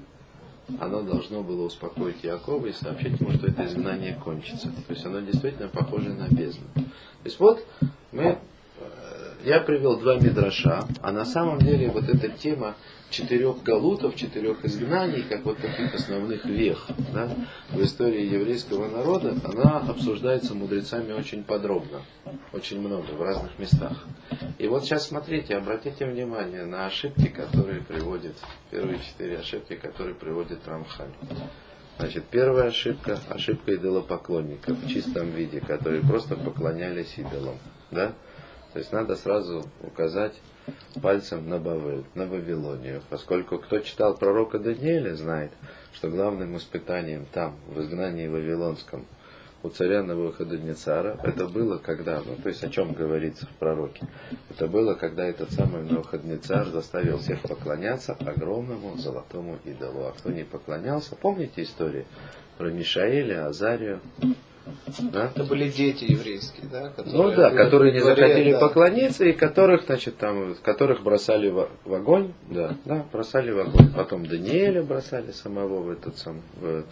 оно должно было успокоить Якова и сообщить ему, что это изгнание кончится. То есть оно действительно похоже на бездну. То есть вот мы, э, я привел два мидраша, а на самом деле вот эта тема четырех галутов, четырех изгнаний, как вот таких основных вех да, в истории еврейского народа, она обсуждается мудрецами очень подробно, очень много, в разных местах. И вот сейчас смотрите, обратите внимание на ошибки, которые приводит, первые четыре ошибки, которые приводит Рамхаль. Значит, первая ошибка, ошибка идолопоклонников в чистом виде, которые просто поклонялись идолам. Да? То есть надо сразу указать пальцем на Бавель, на Вавилонию, поскольку кто читал пророка Даниэля, знает, что главным испытанием там, в изгнании Вавилонском, у царя Навуходонецара, это было когда, ну то есть о чем говорится в пророке, это было, когда этот самый Навуходонецар заставил всех поклоняться огромному золотому идолу. А кто не поклонялся, помните историю про Мишаэля, Азарию, да? Это были дети еврейские, да? Которые ну да, которые не дворе, захотели да. поклониться и которых, значит, там, которых бросали в, в огонь, да, да, бросали в огонь. Потом Даниэля бросали самого в этот сам, в,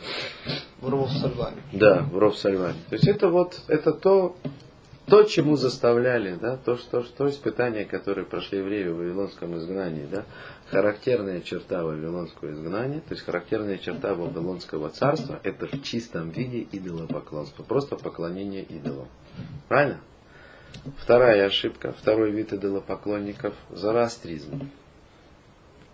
в ров Сальване. Да, в ров Сальване. То есть это вот, это то, то, чему заставляли, да, то, что, то испытание, которое прошли евреи в Вавилонском изгнании, да, характерная черта Вавилонского изгнания, то есть характерная черта Вавилонского царства, это в чистом виде идолопоклонство, просто поклонение идолам. Правильно? Вторая ошибка, второй вид идолопоклонников – зороастризм.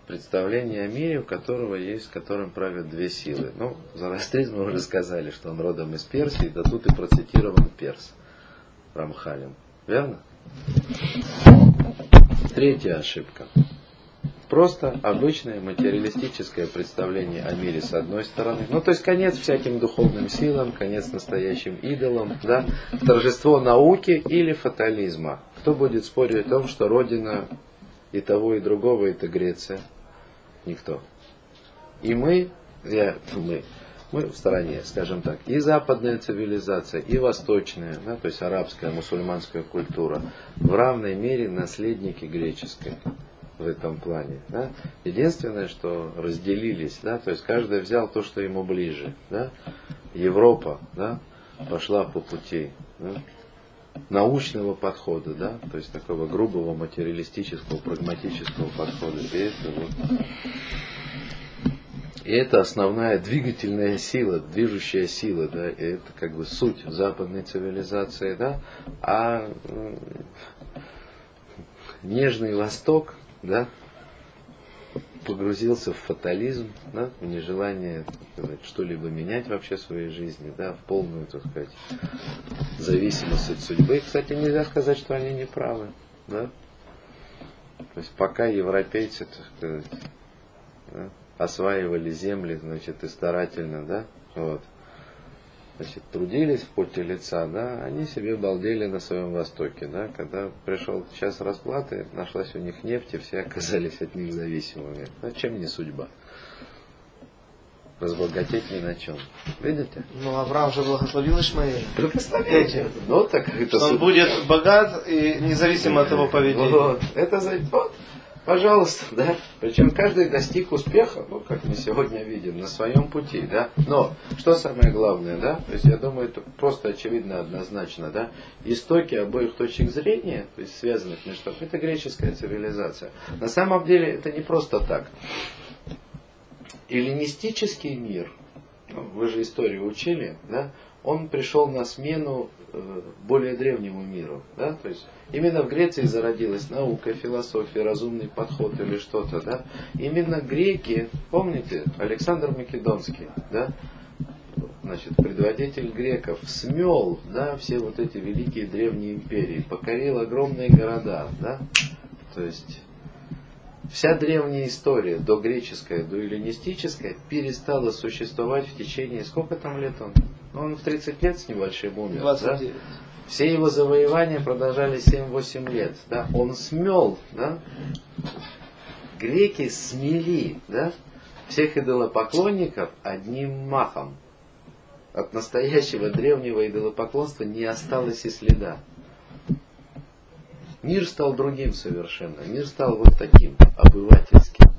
Представление о мире, у которого есть, которым правят две силы. Ну, зороастризм мы уже сказали, что он родом из Персии, да тут и процитирован Перс Рамхалем. Верно? Третья ошибка. Просто обычное материалистическое представление о мире с одной стороны. Ну, то есть конец всяким духовным силам, конец настоящим идолам, да? торжество науки или фатализма. Кто будет спорить о том, что родина и того, и другого это Греция? Никто. И мы, я, мы, мы в стороне, скажем так, и западная цивилизация, и восточная, да, то есть арабская, мусульманская культура, в равной мере наследники греческой в этом плане. Да? Единственное, что разделились, да, то есть каждый взял то, что ему ближе. Да? Европа да, пошла по пути да, научного подхода, да, то есть такого грубого материалистического, прагматического подхода. И это, вот, и это основная двигательная сила, движущая сила, да, и это как бы суть западной цивилизации, да, а нежный Восток, да, погрузился в фатализм, да, в нежелание что-либо менять вообще в своей жизни, да, в полную, так сказать, зависимость от судьбы. кстати, нельзя сказать, что они не правы. Да? То есть пока европейцы, так сказать, да, осваивали земли, значит, и старательно, да, вот, значит, трудились в поте лица, да, они себе балдели на своем Востоке, да, когда пришел час расплаты, нашлась у них нефть, и все оказались от них зависимыми. Ну, чем не судьба? Разбогатеть ни на чем. Видите? Ну, Авраам же благословил Ишмаэля. Представляете? Ну, так это... Он будет богат и независимо от его поведения. Вот, это вот, Пожалуйста, да. Причем каждый достиг успеха, ну, как мы сегодня видим, на своем пути, да. Но, что самое главное, да, то есть я думаю, это просто очевидно однозначно, да, истоки обоих точек зрения, то есть связанных между собой, это греческая цивилизация. На самом деле это не просто так. Эллинистический мир, ну, вы же историю учили, да, он пришел на смену более древнему миру. Да? То есть именно в Греции зародилась наука, философия, разумный подход или что-то. Да? Именно греки, помните, Александр Македонский, да? значит, предводитель греков, смел да, все вот эти великие древние империи, покорил огромные города. Да? То есть вся древняя история, до греческая, до эллинистическая, перестала существовать в течение, сколько там лет он? Ну, он в 30 лет с небольшим умер. 29. Да? Все его завоевания продолжались 7-8 лет. Да? Он смел, да? греки смели да? всех идолопоклонников одним махом. От настоящего древнего идолопоклонства не осталось и следа. Мир стал другим совершенно. Мир стал вот таким, обывательским.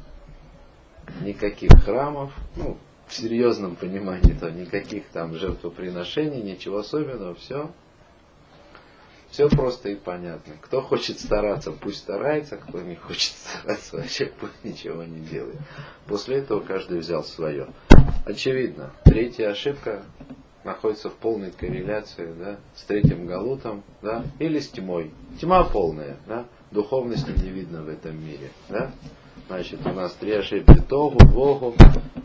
Никаких храмов, ну, в серьезном понимании, то никаких там жертвоприношений, ничего особенного, все. Все просто и понятно. Кто хочет стараться, пусть старается, кто не хочет стараться, вообще пусть ничего не делает. После этого каждый взял свое. Очевидно, третья ошибка находится в полной корреляции да, с третьим галутом да, или с тьмой. Тьма полная, да, духовности не видно в этом мире. Да? Значит, у нас три ошибки. Тогу, Богу,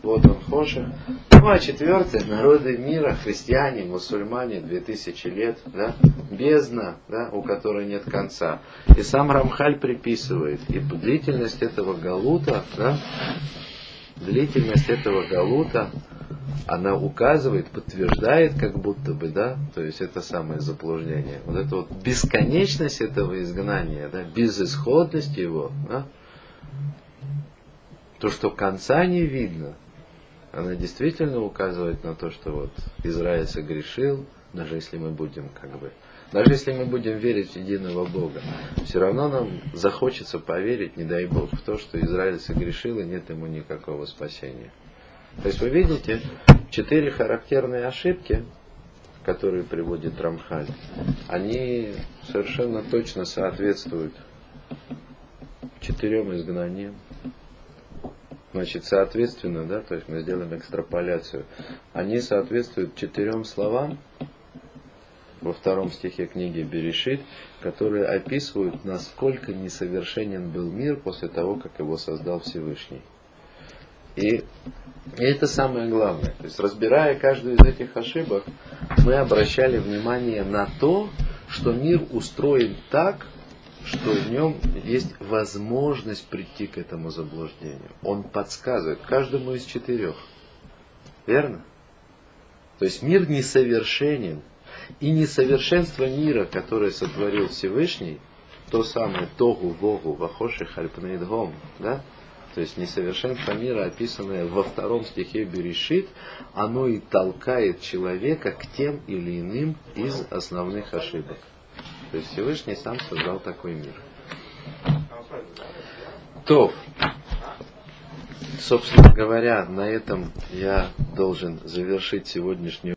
вот он Хоша. Ну, а четвертое, народы мира, христиане, мусульмане, две тысячи лет, да, бездна, да, у которой нет конца. И сам Рамхаль приписывает, и длительность этого галута, да, длительность этого галута, она указывает, подтверждает, как будто бы, да, то есть это самое заблуждение. Вот эта вот бесконечность этого изгнания, да, безысходность его, да, то, что конца не видно, она действительно указывает на то, что вот Израиль согрешил, даже если мы будем как бы, даже если мы будем верить в единого Бога, все равно нам захочется поверить, не дай Бог, в то, что Израиль согрешил и нет ему никакого спасения. То есть вы видите четыре характерные ошибки, которые приводит Рамхаль, они совершенно точно соответствуют четырем изгнаниям. Значит, соответственно, да, то есть мы сделаем экстраполяцию. Они соответствуют четырем словам во втором стихе книги Берешит, которые описывают, насколько несовершенен был мир после того, как его создал Всевышний. И, и это самое главное. То есть, разбирая каждую из этих ошибок, мы обращали внимание на то, что мир устроен так, что в нем есть возможность прийти к этому заблуждению. Он подсказывает каждому из четырех. Верно? То есть мир несовершенен. И несовершенство мира, которое сотворил Всевышний, то самое Тогу, Богу, Вахоши, Хальпнейдгом, да? То есть несовершенство мира, описанное во втором стихе Берешит, оно и толкает человека к тем или иным из основных ошибок. То есть Всевышний сам создал такой мир. То, собственно говоря, на этом я должен завершить сегодняшнюю